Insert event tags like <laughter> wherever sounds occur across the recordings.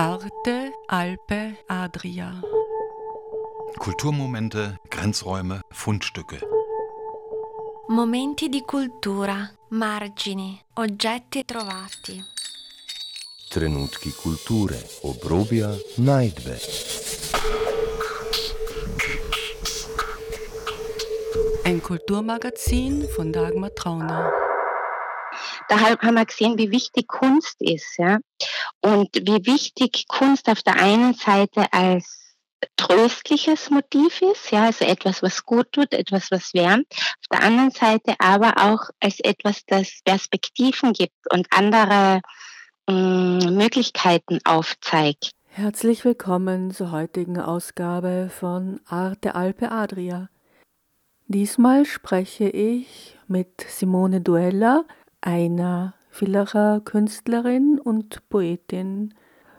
Arte, Alpe, Adria. Kulturmomente, Grenzräume, Fundstücke. Momenti di cultura, margini, oggetti trovati. Trenutki kulture, obrobja, najdbe. Ein Kulturmagazin von Dagmar Trauner. Da haben wir gesehen, wie wichtig Kunst ist, ja. Und wie wichtig Kunst auf der einen Seite als tröstliches Motiv ist, ja, also etwas, was gut tut, etwas, was wärmt. Auf der anderen Seite aber auch als etwas, das Perspektiven gibt und andere mh, mm, Möglichkeiten aufzeigt. Herzlich willkommen zur heutigen Ausgabe von Arte Alpe Adria. Diesmal spreche ich mit Simone Duella, einer Villacher Künstlerin und Poetin.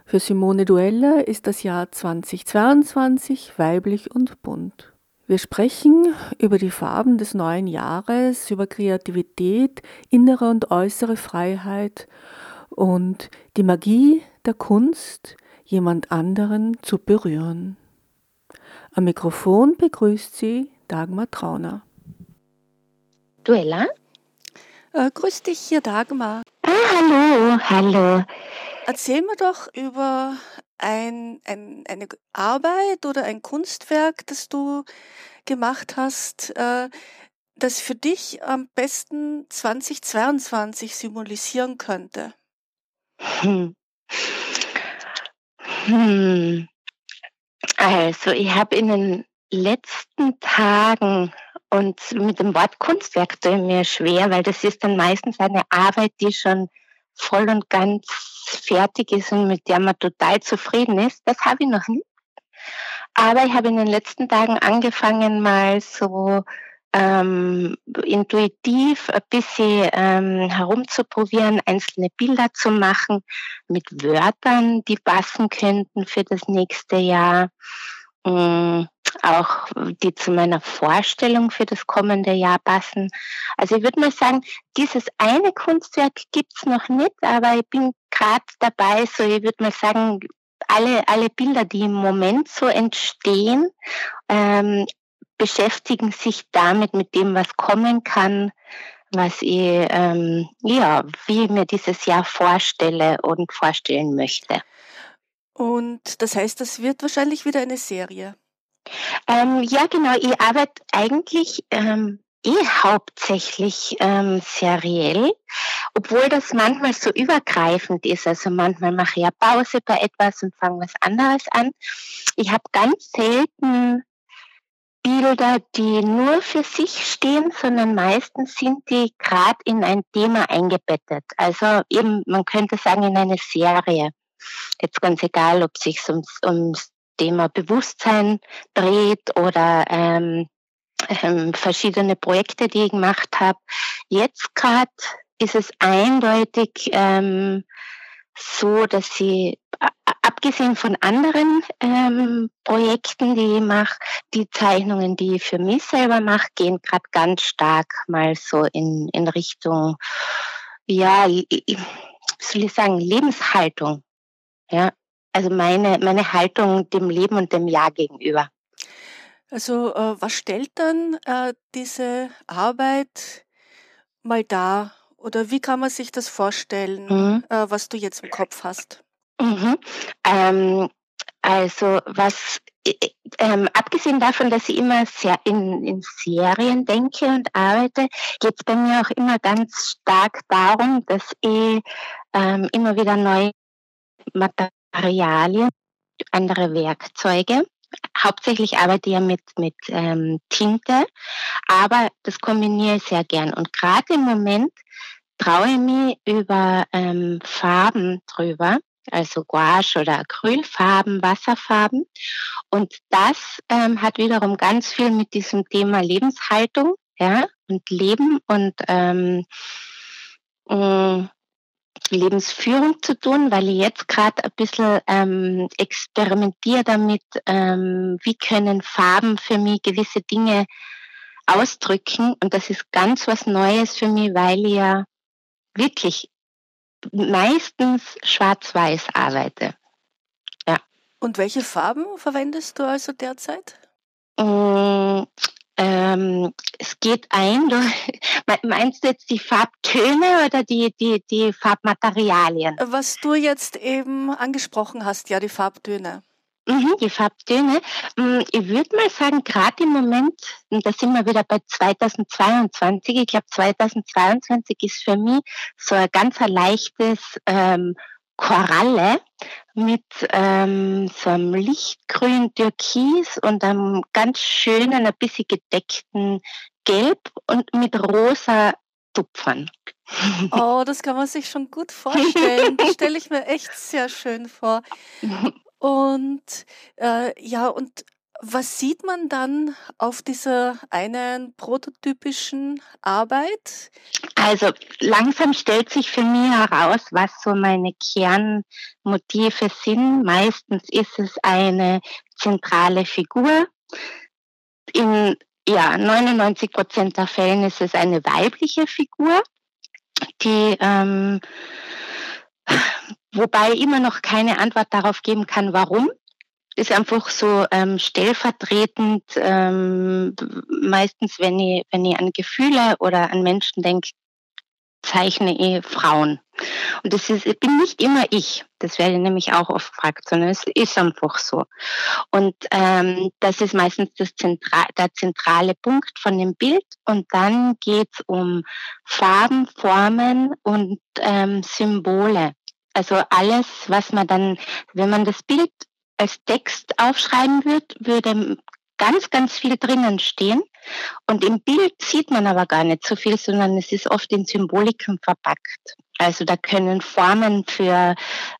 Für Simone Duella ist das Jahr 2022 weiblich und bunt. Wir sprechen über die Farben des neuen Jahres, über Kreativität, innere und äußere Freiheit und die Magie der Kunst, jemand anderen zu berühren. Am Mikrofon begrüßt sie Dagmar Trauner. Duella? Äh, grüß dich hier, Dagmar. Ah, hallo, hallo. Erzähl mir doch über ein, ein, eine Arbeit oder ein Kunstwerk, das du gemacht hast, äh, das für dich am besten 2022 symbolisieren könnte. Hm. Hm. Also, ich habe in den letzten Tagen und mit dem Wort Kunstwerk tue ich mir schwer, weil das ist dann meistens eine Arbeit, die schon voll und ganz fertig ist und mit der man total zufrieden ist. Das habe ich noch nicht. Aber ich habe in den letzten Tagen angefangen, mal so ähm, intuitiv ein bisschen ähm, herumzuprobieren, einzelne Bilder zu machen mit Wörtern, die passen könnten für das nächste Jahr. Ähm, auch die zu meiner Vorstellung für das kommende Jahr passen. Also ich würde mal sagen, dieses eine Kunstwerk gibt's noch nicht, aber ich bin gerade dabei, so ich würde mal sagen, alle, alle Bilder, die im Moment so entstehen, ähm, beschäftigen sich damit, mit dem, was kommen kann, was ich, ähm, ja, wie ich mir dieses Jahr vorstelle und vorstellen möchte. Und das heißt, das wird wahrscheinlich wieder eine Serie. Ähm, ja, genau. Ich arbeite eigentlich ähm, eh hauptsächlich ähm, seriell, obwohl das manchmal so übergreifend ist. Also manchmal mache ich ja Pause bei etwas und fange was anderes an. Ich habe ganz selten Bilder, die nur für sich stehen, sondern meistens sind die gerade in ein Thema eingebettet. Also eben, man könnte sagen, in eine Serie. Jetzt ganz egal, ob es sich ums, ums Thema Bewusstsein dreht oder ähm, ähm, verschiedene Projekte, die ich gemacht habe. Jetzt gerade ist es eindeutig ähm, so, dass sie abgesehen von anderen ähm, Projekten, die ich mache, die Zeichnungen, die ich für mich selber mache, gehen gerade ganz stark mal so in, in Richtung, ja, wie soll ich sagen, Lebenshaltung. Ja, also meine, meine Haltung dem Leben und dem Jahr gegenüber. Also äh, was stellt dann äh, diese Arbeit mal dar? Oder wie kann man sich das vorstellen, mhm. äh, was du jetzt im Kopf hast? Mhm. Ähm, also was ähm, abgesehen davon, dass ich immer sehr in, in Serien denke und arbeite, geht es bei mir auch immer ganz stark darum, dass ich ähm, immer wieder neue Materialien Materialien, andere Werkzeuge. Hauptsächlich arbeite ich ja mit, mit ähm, Tinte, aber das kombiniere ich sehr gern. Und gerade im Moment traue ich mich über ähm, Farben drüber, also Gouache oder Acrylfarben, Wasserfarben. Und das ähm, hat wiederum ganz viel mit diesem Thema Lebenshaltung ja, und Leben und ähm, mm, Lebensführung zu tun, weil ich jetzt gerade ein bisschen ähm, experimentiere damit, ähm, wie können Farben für mich gewisse Dinge ausdrücken. Und das ist ganz was Neues für mich, weil ich ja wirklich meistens schwarz-weiß arbeite. Und welche Farben verwendest du also derzeit? Mm, ähm, es geht ein, du, <laughs> meinst du jetzt die Farbtöne oder die, die, die Farbmaterialien? Was du jetzt eben angesprochen hast, ja, die Farbtöne. Mhm, die Farbtöne. Mm, ich würde mal sagen, gerade im Moment, und da sind wir wieder bei 2022, ich glaube 2022 ist für mich so ein ganz ein leichtes ähm, Koralle mit ähm, so einem lichtgrün Türkis und einem ganz schönen, ein bisschen gedeckten Gelb und mit rosa Tupfern. <laughs> Oh, das kann man sich schon gut vorstellen. Das stelle ich mir echt sehr schön vor. <laughs> Und äh, ja, und was sieht man dann auf dieser einen prototypischen Arbeit? Also langsam stellt sich für mich heraus, was so meine Kernmotive sind. Meistens ist es eine zentrale Figur. In ja, 99 Prozent der Fällen ist es eine weibliche Figur, die ähm, wobei immer noch keine Antwort darauf geben kann, warum ist einfach so ähm, stellvertretend, ähm, meistens, wenn ich, wenn ich an Gefühle oder an Menschen denke, zeichne ich Frauen. Und das ist, bin nicht immer ich. Das werde ich nämlich auch oft gefragt, sondern es ist einfach so. Und ähm, das ist meistens das Zentra der zentrale Punkt von dem Bild. Und dann geht es um Farben, Formen und ähm, Symbole. Also alles, was man dann, wenn man das Bild als Text aufschreiben wird, würde ganz, ganz viel drinnen stehen. Und im Bild sieht man aber gar nicht so viel, sondern es ist oft in Symboliken verpackt. Also da können Formen für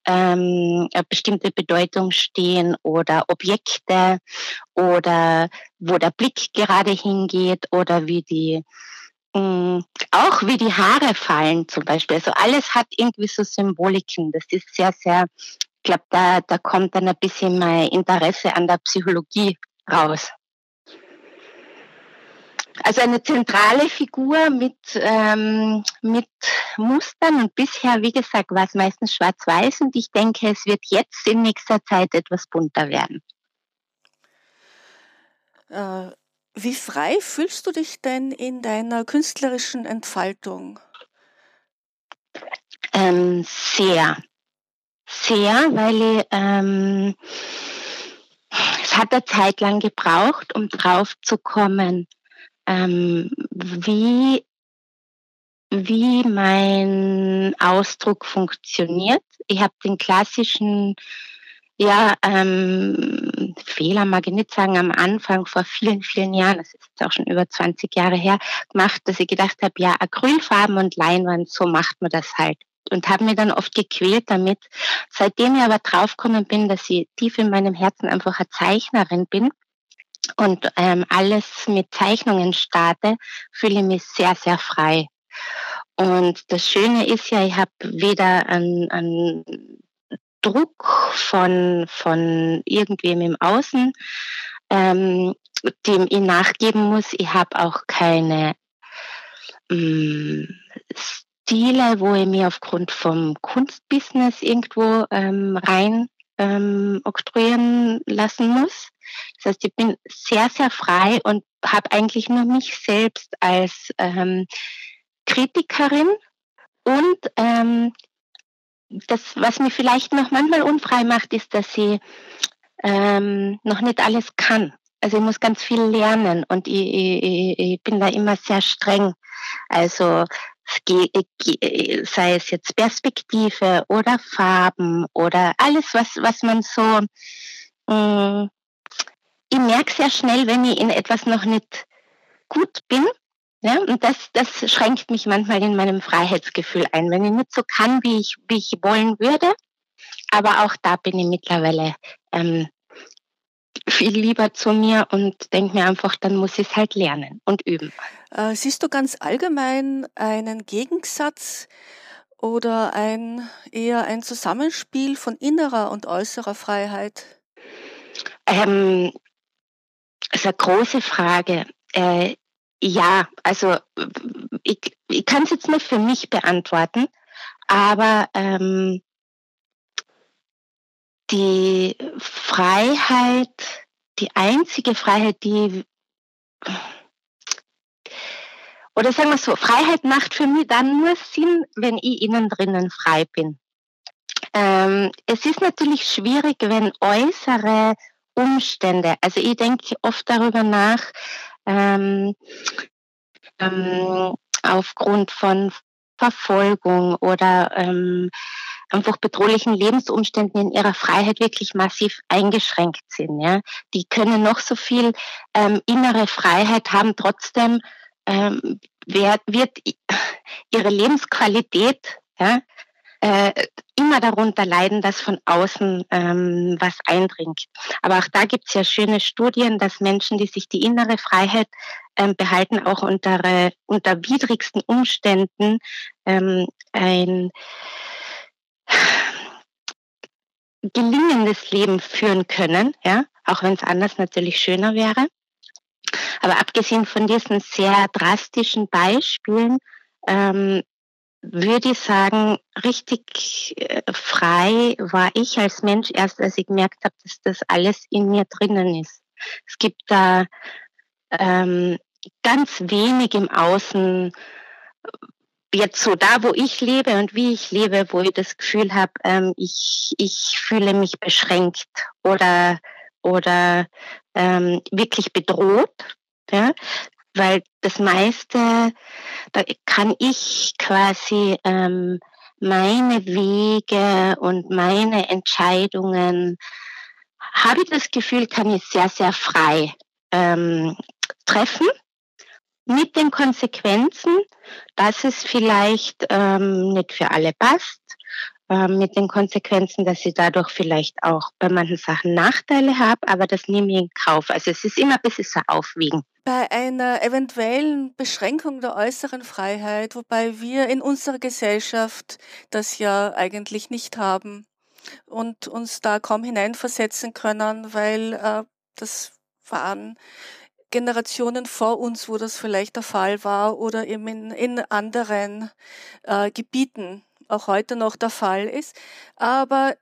ähm, eine bestimmte Bedeutung stehen oder Objekte oder wo der Blick gerade hingeht oder wie die mh, mm, auch wie die Haare fallen zum Beispiel. Also alles hat irgendwie so Symboliken. Das ist sehr, sehr ich glaube, da, da kommt dann ein bisschen mein Interesse an der Psychologie raus. Also eine zentrale Figur mit, ähm, mit Mustern und bisher, wie gesagt, war es meistens schwarz-weiß und ich denke, es wird jetzt in nächster Zeit etwas bunter werden. Äh, wie frei fühlst du dich denn in deiner künstlerischen Entfaltung? Ähm, sehr sehr, weil ich, ähm, es hat eine Zeit lang gebraucht, um drauf zu kommen, ähm, wie, wie mein Ausdruck funktioniert. Ich habe den klassischen ja, ähm, Fehler mag ich nicht sagen, am Anfang vor vielen, vielen Jahren, das ist jetzt auch schon über 20 Jahre her, gemacht, dass ich gedacht habe, ja, Acrylfarben und Leinwand, so macht man das halt und habe mir dann oft gequält damit. Seitdem ich aber draufgekommen bin, dass ich tief in meinem Herzen einfach eine Zeichnerin bin und ähm, alles mit Zeichnungen starte, fühle ich mich sehr, sehr frei. Und das Schöne ist ja, ich habe weder einen, Druck von, von irgendwem im Außen, ähm, dem ich nachgeben muss. Ich habe auch keine ähm, Stile, wo ich mir aufgrund vom Kunstbusiness irgendwo ähm, rein ähm, oktroyieren lassen muss. Das heißt, ich bin sehr, sehr frei und habe eigentlich nur mich selbst als ähm, Kritikerin und ähm, das, was mir vielleicht noch manchmal unfrei macht, ist, dass ich ähm, noch nicht alles kann. Also ich muss ganz viel lernen und ich, ich, ich bin da immer sehr streng. Also sei es jetzt Perspektive oder Farben oder alles, was, was man so, äh, ich merke sehr schnell, wenn ich in etwas noch nicht gut bin. Ja, und das, das schränkt mich manchmal in meinem Freiheitsgefühl ein, wenn ich nicht so kann, wie ich, wie ich wollen würde. Aber auch da bin ich mittlerweile ähm, viel lieber zu mir und denke mir einfach, dann muss ich es halt lernen und üben. Äh, siehst du ganz allgemein einen Gegensatz oder ein eher ein Zusammenspiel von innerer und äußerer Freiheit? Ähm, das ist eine große Frage. Äh, ja, also ich, ich kann es jetzt nicht für mich beantworten, aber ähm, die Freiheit, die einzige Freiheit, die oder sagen wir so, Freiheit macht für mich dann nur Sinn, wenn ich innen drinnen frei bin. Ähm, es ist natürlich schwierig, wenn äußere Umstände, also ich denke oft darüber nach, ähm, ähm, aufgrund von Verfolgung oder ähm, einfach bedrohlichen Lebensumständen in ihrer Freiheit wirklich massiv eingeschränkt sind. Ja? Die können noch so viel ähm, innere Freiheit haben, trotzdem ähm, wird, wird <laughs> ihre Lebensqualität ja, äh, immer darunter leiden, dass von außen ähm, was eindringt. Aber auch da gibt es ja schöne Studien, dass Menschen, die sich die innere Freiheit ähm, behalten, auch unter, äh, unter widrigsten Umständen ähm, ein gelingendes Leben führen können, ja, auch wenn es anders natürlich schöner wäre. Aber abgesehen von diesen sehr drastischen Beispielen ähm, würde ich sagen, richtig äh, frei war ich als Mensch erst, als ich gemerkt habe, dass das alles in mir drinnen ist. Es gibt da ähm, ganz wenig im Außen, jetzt so da, wo ich lebe und wie ich lebe, wo ich das Gefühl habe, ähm, ich, ich fühle mich beschränkt oder, oder ähm, wirklich bedroht. Ja? Weil das meiste, da kann ich quasi ähm, meine Wege und meine Entscheidungen, habe ich das Gefühl, kann ich sehr, sehr frei ähm, treffen mit den Konsequenzen, dass es vielleicht ähm, nicht für alle passt, ähm, mit den Konsequenzen, dass ich dadurch vielleicht auch bei manchen Sachen Nachteile habe, aber das nehme ich in Kauf. Also es ist immer ein bisschen so aufwiegen. Bei einer eventuellen Beschränkung der äußeren Freiheit, wobei wir in unserer Gesellschaft das ja eigentlich nicht haben und uns da kaum hineinversetzen können, weil äh, das waren Generationen vor uns, wo das vielleicht der Fall war oder eben in, in anderen äh, Gebieten auch heute noch der Fall ist. Aber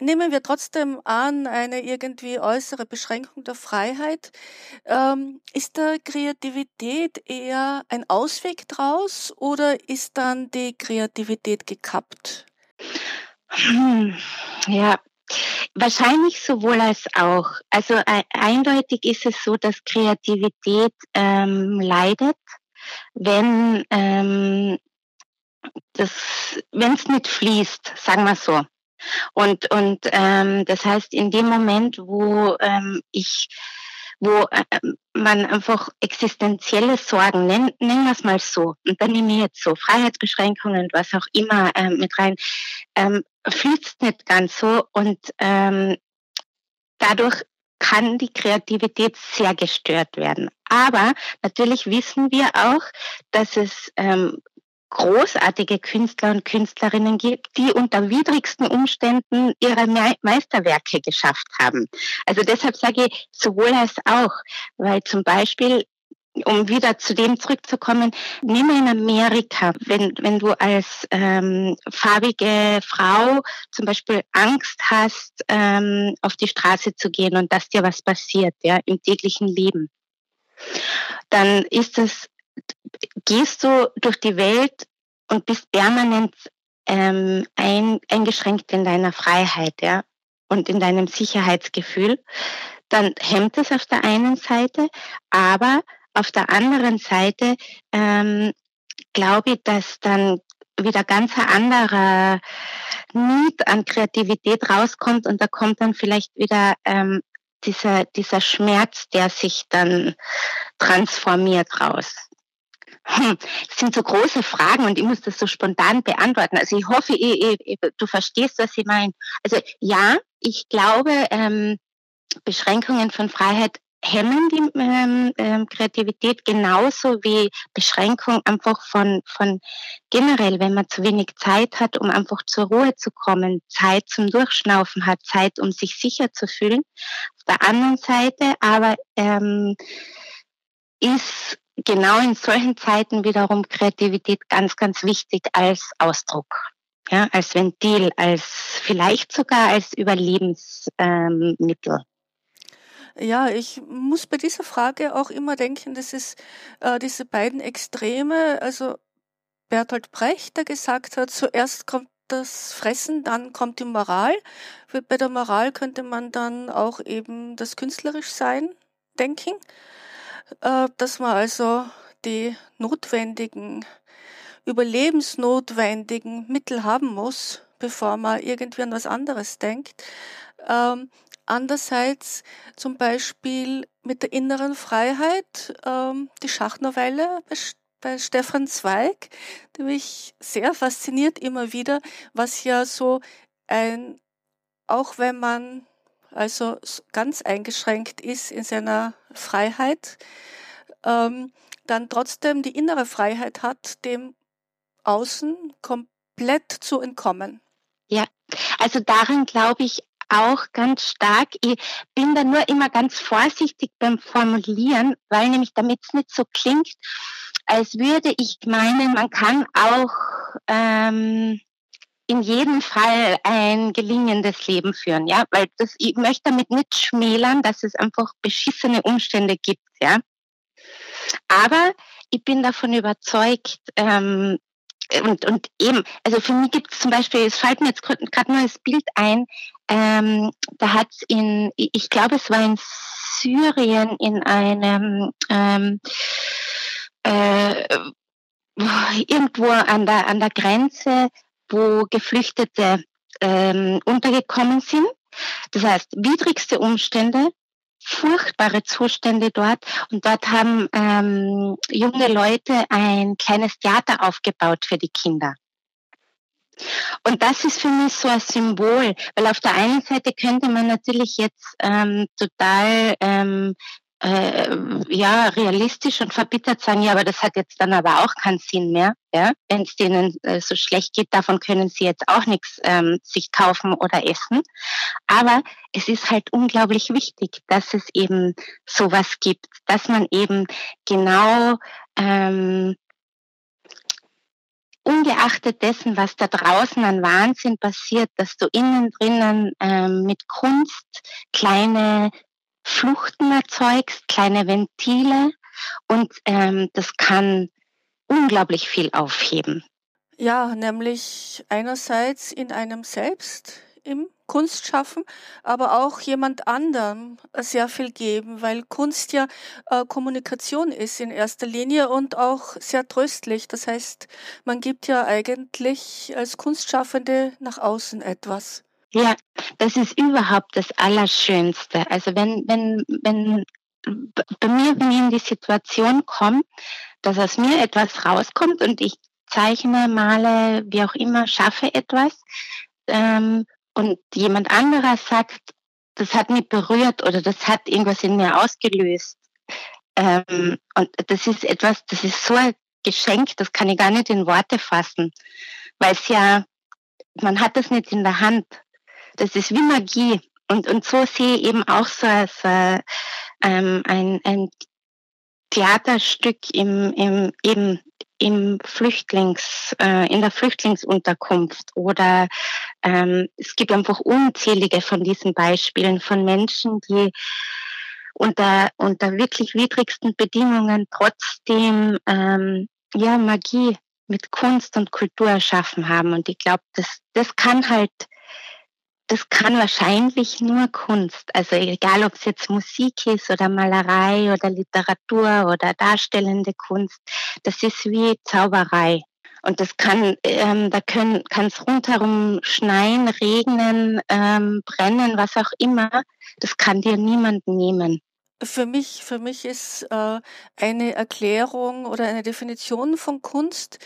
nehmen wir trotzdem an, eine irgendwie äußere Beschränkung der Freiheit. Ähm, ist da Kreativität eher ein Ausweg draus oder ist dann die Kreativität gekappt? Hm, ja, Wahrscheinlich sowohl als auch. Also äh, eindeutig ist es so, dass Kreativität ähm, leidet, wenn ähm, wenn es nicht fließt, sagen wir so. Und und ähm, das heißt, in dem Moment, wo ähm, ich wo äh, man einfach existenzielle Sorgen, nennen, nennen wir es mal so, und dann nehme ich jetzt so Freiheitsbeschränkungen was auch immer ähm, mit rein, ähm, fließt nicht ganz so und ähm, dadurch kann die Kreativität sehr gestört werden. Aber natürlich wissen wir auch, dass es ähm, großartige Künstler und Künstlerinnen gibt, die unter widrigsten Umständen ihre Meisterwerke geschafft haben. Also deshalb sage ich sowohl als auch, weil zum Beispiel um wieder zu dem zurückzukommen, wir in Amerika, wenn, wenn du als ähm, farbige Frau zum Beispiel Angst hast, ähm, auf die Straße zu gehen und dass dir was passiert, ja, im täglichen Leben, dann ist es gehst du durch die Welt und bist permanent ähm, ein, eingeschränkt in deiner Freiheit, ja, und in deinem Sicherheitsgefühl, dann hemmt es auf der einen Seite, aber auf der anderen Seite ähm, glaube ich, dass dann wieder ganz ein anderer Need an Kreativität rauskommt und da kommt dann vielleicht wieder ähm, dieser, dieser Schmerz, der sich dann transformiert raus. Hm, sind so große Fragen und ich muss das so spontan beantworten. Also ich hoffe, ich, ich, du verstehst, was ich meine. Also ja, ich glaube, ähm, Beschränkungen von Freiheit hemmen die ähm, ähm, Kreativität genauso wie Beschränkung einfach von, von generell, wenn man zu wenig Zeit hat, um einfach zur Ruhe zu kommen, Zeit zum Durchschnaufen hat, Zeit, um sich sicher zu fühlen. Auf der anderen Seite aber ähm, ist genau in solchen Zeiten wiederum Kreativität ganz, ganz wichtig als Ausdruck. ja, als Ventil, als vielleicht sogar als Überlebensmittel. Ähm, ja, ich muss bei dieser Frage auch immer denken, dass es äh, diese beiden Extreme, also Bertolt Brecht, der gesagt hat, zuerst kommt das Fressen, dann kommt die Moral. Bei der Moral könnte man dann auch eben das künstlerisch sein denken, äh, dass man also die notwendigen, überlebensnotwendigen Mittel haben muss, bevor man irgendwie an was anderes denkt. Ähm, Andererseits zum Beispiel mit der inneren Freiheit, ähm, die Schachnovelle bei, bei Stefan Zweig, die mich sehr fasziniert immer wieder, was ja so ein, auch wenn man also ganz eingeschränkt ist in seiner Freiheit, ähm, dann trotzdem die innere Freiheit hat, dem Außen komplett zu entkommen. Ja, also darin glaube ich auch ganz stark. Ich bin da nur immer ganz vorsichtig beim Formulieren, weil nämlich damit es nicht so klingt, als würde ich meinen, man kann auch ähm, in jedem Fall ein gelingendes Leben führen, ja, weil das, ich möchte damit nicht schmälern, dass es einfach beschissene Umstände gibt, ja. Aber ich bin davon überzeugt, ähm, und, und eben, also für mich gibt es zum Beispiel, es fällt mir jetzt gerade nur das Bild ein, ähm, da hat es in, ich glaube es war in Syrien in einem ähm, äh, irgendwo an der, an der Grenze, wo Geflüchtete ähm, untergekommen sind. Das heißt, widrigste Umstände, furchtbare Zustände dort. Und dort haben ähm, junge Leute ein kleines Theater aufgebaut für die Kinder. Und das ist für mich so ein Symbol, weil auf der einen Seite könnte man natürlich jetzt ähm, total ähm, äh, ja realistisch und verbittert sagen, ja, aber das hat jetzt dann aber auch keinen Sinn mehr. Ja? Wenn es denen äh, so schlecht geht, davon können sie jetzt auch nichts ähm, sich kaufen oder essen. Aber es ist halt unglaublich wichtig, dass es eben sowas gibt, dass man eben genau ähm, ungeachtet dessen, was da draußen an Wahnsinn passiert, dass du innen drinnen ähm, mit Kunst kleine Fluchten erzeugst, kleine Ventile und ähm, das kann unglaublich viel aufheben. Ja, nämlich einerseits in einem selbst im Kunstschaffen, aber auch jemand anderem sehr viel geben, weil Kunst ja äh, Kommunikation ist in erster Linie und auch sehr tröstlich. Das heißt, man gibt ja eigentlich als Kunstschaffende nach außen etwas. Ja, das ist überhaupt das Allerschönste. Also wenn, wenn, wenn bei mir, wenn ich in die Situation komme, dass aus mir etwas rauskommt und ich zeichne, male, wie auch immer, schaffe etwas ähm, und jemand anderer sagt, das hat mich berührt oder das hat irgendwas in mir ausgelöst. Ähm, und das ist etwas, das ist so ein Geschenk, das kann ich gar nicht in Worte fassen, weil es ja, man hat das nicht in der Hand das ist wie Magie. Und, und so sehe ich eben auch so, so ähm, ein, ein Theaterstück im, im, eben im Flüchtlings, äh, in der Flüchtlingsunterkunft oder ähm, es gibt einfach unzählige von diesen Beispielen von Menschen, die unter, unter wirklich widrigsten Bedingungen trotzdem ähm, ja, Magie mit Kunst und Kultur erschaffen haben. Und ich glaube, das, das kann halt das kann wahrscheinlich nur Kunst. Also egal, ob es jetzt Musik ist oder Malerei oder Literatur oder darstellende Kunst, das ist wie Zauberei. Und das kann, ähm, da kann es rundherum schneien, regnen, ähm, brennen, was auch immer. Das kann dir niemand nehmen. Für mich, für mich ist äh, eine Erklärung oder eine Definition von Kunst,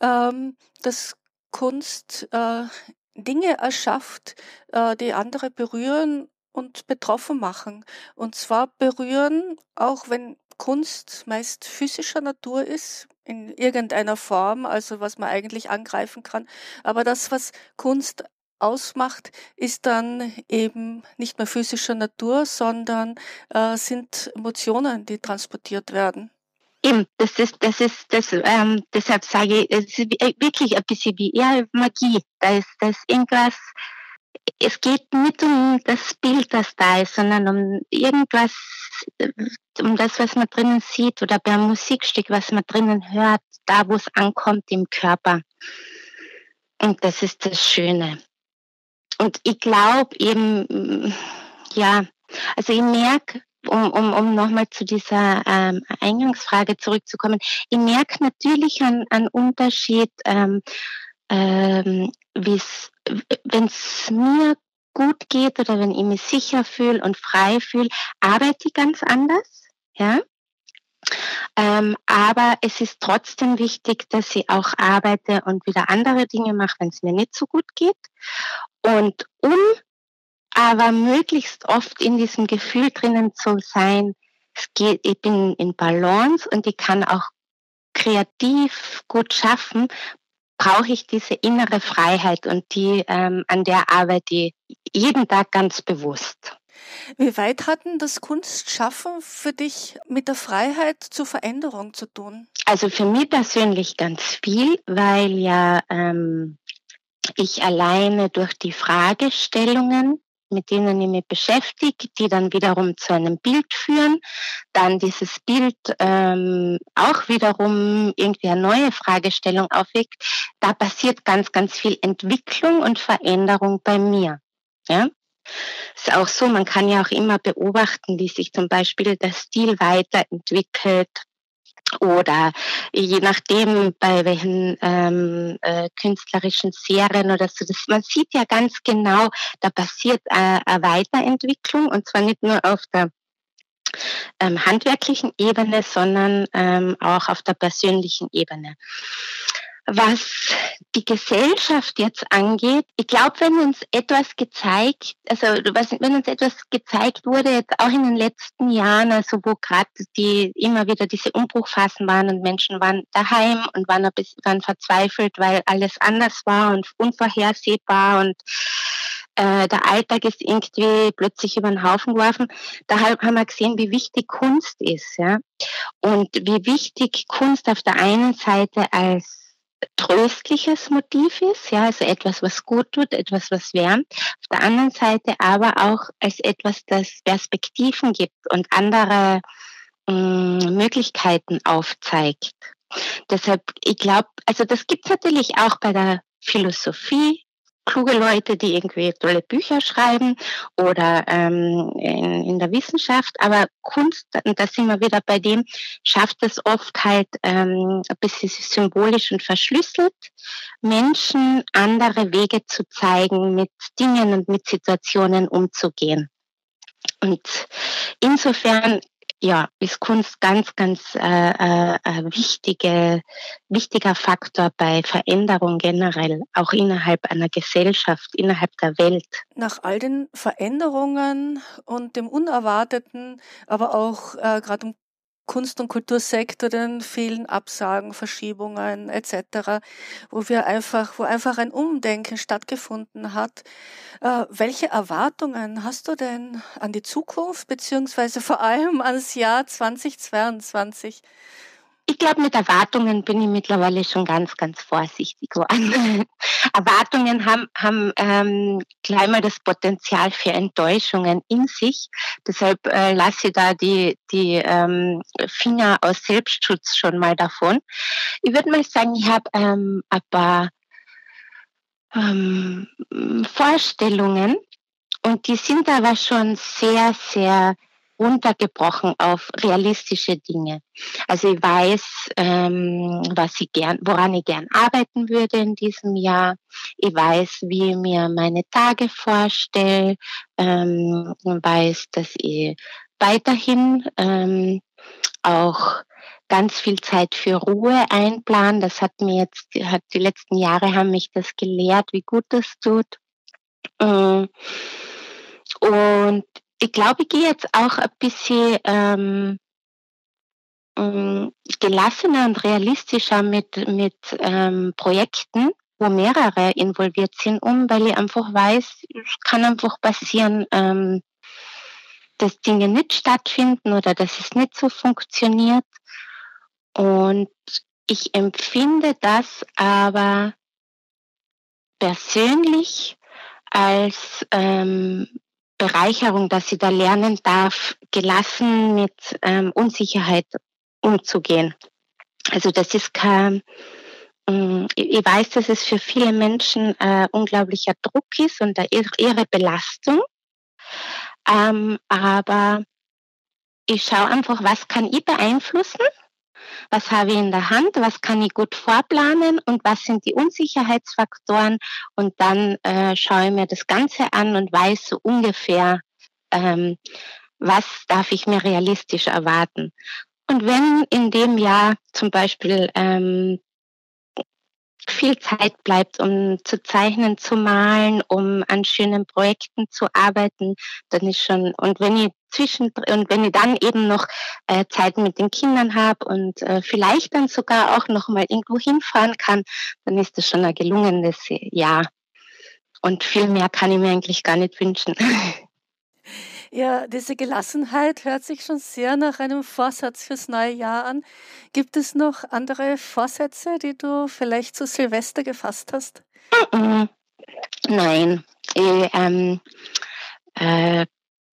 ähm, dass Kunst äh, Dinge erschafft, äh, die andere berühren und betroffen machen. Und zwar berühren, auch wenn Kunst meist physischer Natur ist, in irgendeiner Form, also was man eigentlich angreifen kann. Aber das, was Kunst ausmacht, ist dann eben nicht mehr physischer Natur, sondern äh, sind Emotionen, die transportiert werden. Eben, das ist, das ist, das, ähm, deshalb sage ich, es ist wirklich ein bisschen wie eher Magie. Da ist, da ist irgendwas, es geht nicht um das Bild, das da ist, sondern um irgendwas, um das, was man drinnen sieht oder beim Musikstück, was man drinnen hört, da wo es ankommt im Körper. Und das ist das Schöne. Und ich glaube eben, ja, also ich merke, um, um, um nochmal zu dieser ähm, Eingangsfrage zurückzukommen, ich merke natürlich einen, einen Unterschied, ähm, ähm, wenn es mir gut geht oder wenn ich mich sicher fühle und frei fühle, arbeite ich ganz anders. Ja? Ähm, aber es ist trotzdem wichtig, dass ich auch arbeite und wieder andere Dinge mache, wenn es mir nicht so gut geht. Und um aber möglichst oft in diesem Gefühl drinnen zu sein, es geht, ich bin in Balance und ich kann auch kreativ gut schaffen, brauche ich diese innere Freiheit und die ähm, an der arbeite ich jeden Tag ganz bewusst. Wie weit hat denn das Kunstschaffen für dich mit der Freiheit zur Veränderung zu tun? Also für mich persönlich ganz viel, weil ja ähm, ich alleine durch die Fragestellungen mit denen ich mich beschäftige, die dann wiederum zu einem Bild führen, dann dieses Bild ähm, auch wiederum irgendwie eine neue Fragestellung aufweckt. Da passiert ganz, ganz viel Entwicklung und Veränderung bei mir. Ja? Ist auch so, man kann ja auch immer beobachten, wie sich zum Beispiel der Stil weiterentwickelt, oder je nachdem, bei welchen ähm, äh, künstlerischen Serien oder so. Das, man sieht ja ganz genau, da passiert äh, eine Weiterentwicklung und zwar nicht nur auf der ähm, handwerklichen Ebene, sondern ähm, auch auf der persönlichen Ebene. Was die Gesellschaft jetzt angeht, ich glaube, wenn uns etwas gezeigt, also wenn uns etwas gezeigt wurde, jetzt auch in den letzten Jahren, also wo gerade die immer wieder diese Umbruchphasen waren und Menschen waren daheim und waren, ein bisschen, waren verzweifelt, weil alles anders war und unvorhersehbar und äh, der Alltag ist irgendwie plötzlich über den Haufen geworfen. Da haben wir gesehen, wie wichtig Kunst ist, ja. Und wie wichtig Kunst auf der einen Seite als tröstliches Motiv ist, ja, also etwas, was gut tut, etwas, was wärmt. Auf der anderen Seite aber auch als etwas, das Perspektiven gibt und andere mh, mm, Möglichkeiten aufzeigt. Deshalb, ich glaube, also das gibt es natürlich auch bei der Philosophie, kluge Leute, die irgendwie tolle Bücher schreiben oder ähm, in, in der Wissenschaft, aber Kunst, und da sind wir wieder bei dem, schafft es oft halt ähm, ein bisschen symbolisch und verschlüsselt, Menschen andere Wege zu zeigen, mit Dingen und mit Situationen umzugehen. Und insofern ja, ist Kunst ganz, ganz äh, äh, wichtige, wichtiger Faktor bei Veränderung generell, auch innerhalb einer Gesellschaft, innerhalb der Welt. Nach all den Veränderungen und dem Unerwarteten, aber auch äh, gerade um Kunst- und Kultursektor den vielen Absagen, Verschiebungen etc., wo wir einfach, wo einfach ein Umdenken stattgefunden hat. Äh, welche Erwartungen hast du denn an die Zukunft beziehungsweise vor allem ans Jahr 2022? Ich glaube, mit Erwartungen bin ich mittlerweile schon ganz, ganz vorsichtig geworden. <laughs> Erwartungen haben, haben ähm, gleich mal das Potenzial für Enttäuschungen in sich. Deshalb äh, lasse ich da die, die ähm, Finger aus Selbstschutz schon mal davon. Ich würde mal sagen, ich habe ähm, ein paar ähm, Vorstellungen und die sind aber schon sehr, sehr runtergebrochen auf realistische Dinge. Also ich weiß, ähm, was ich gern, woran ich gern arbeiten würde in diesem Jahr. Ich weiß, wie ich mir meine Tage vorstelle. Ähm, weiß, dass ich weiterhin ähm, auch ganz viel Zeit für Ruhe einplanen. Das hat mir jetzt, hat die letzten Jahre haben mich das gelehrt, wie gut das tut. Ähm, und ich glaube, ich gehe jetzt auch ein bisschen ähm, ähm, gelassener und realistischer mit, mit ähm, Projekten, wo mehrere involviert sind, um, weil ich einfach weiß, es kann einfach passieren, ähm, dass Dinge nicht stattfinden oder dass es nicht so funktioniert. Und ich empfinde das aber persönlich als ähm, Bereicherung, dass sie da lernen darf, gelassen mit ähm, Unsicherheit umzugehen. Also das ist kein, ähm, ich weiß, dass es für viele Menschen äh, unglaublicher Druck ist und ihre Belastung. Ähm, aber ich schaue einfach, was kann ich beeinflussen was habe ich in der Hand, was kann ich gut vorplanen? Und was sind die Unsicherheitsfaktoren? Und dann äh, schaue ich mir das Ganze an und weiß so ungefähr, ähm, was darf ich mir realistisch erwarten. Und wenn in dem Jahr zum Beispiel ähm, viel Zeit bleibt, um zu zeichnen, zu malen, um an schönen Projekten zu arbeiten, dann ist schon, und wenn ich zwischen, und wenn ich dann eben noch äh, Zeit mit den Kindern habe und äh, vielleicht dann sogar auch noch mal irgendwo hinfahren kann, dann ist das schon ein gelungenes Jahr. Und viel mehr kann ich mir eigentlich gar nicht wünschen. <laughs> Ja, diese Gelassenheit hört sich schon sehr nach einem Vorsatz fürs neue Jahr an. Gibt es noch andere Vorsätze, die du vielleicht zu Silvester gefasst hast? Nein. Ich, ähm, äh,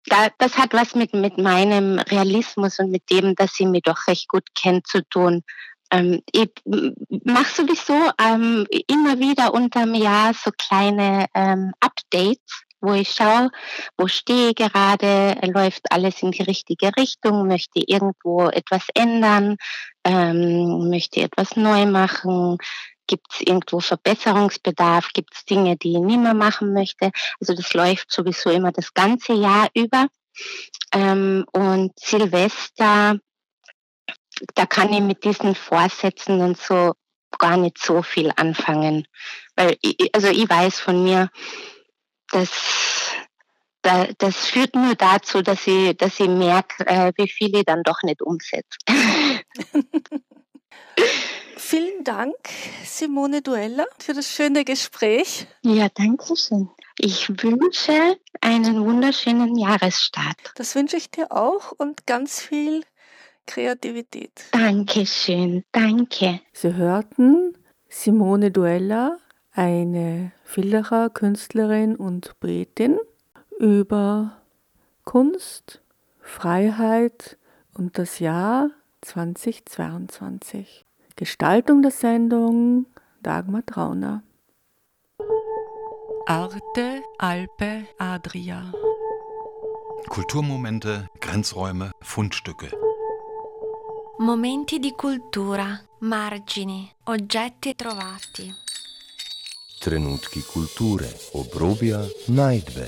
da, das hat was mit, mit meinem Realismus und mit dem, dass sie mich doch recht gut kennt, zu tun. Ähm, ich mache sowieso ähm, immer wieder unterm Jahr so kleine ähm, Updates wo ich schaue, wo stehe gerade, läuft alles in die richtige Richtung, möchte irgendwo etwas ändern, ähm, möchte etwas neu machen, gibt es irgendwo Verbesserungsbedarf, gibt es Dinge, die ich nicht mehr machen möchte. Also das läuft sowieso immer das ganze Jahr über. Ähm, und Silvester, da kann ich mit diesen Vorsätzen und so gar nicht so viel anfangen. Weil ich, also ich weiß von mir, das, das führt nur dazu, dass ich, dass ich merke, äh, wie viel ich dann doch nicht umsetze. <laughs> Vielen Dank, Simone Duella, für das schöne Gespräch. Ja, danke schön. Ich wünsche einen wunderschönen Jahresstart. Das wünsche ich dir auch und ganz viel Kreativität. Dankeschön, danke. Sie hörten Simone Duella eine Villacher Künstlerin und Poetin über Kunst, Freiheit und das Jahr 2022. Gestaltung der Sendung Dagmar Trauner. Arte, Alpe, Adria. Kulturmomente, Grenzräume, Fundstücke. Momenti di cultura, margini, oggetti trovati. Trenutki kulture, obrobja, najdbe.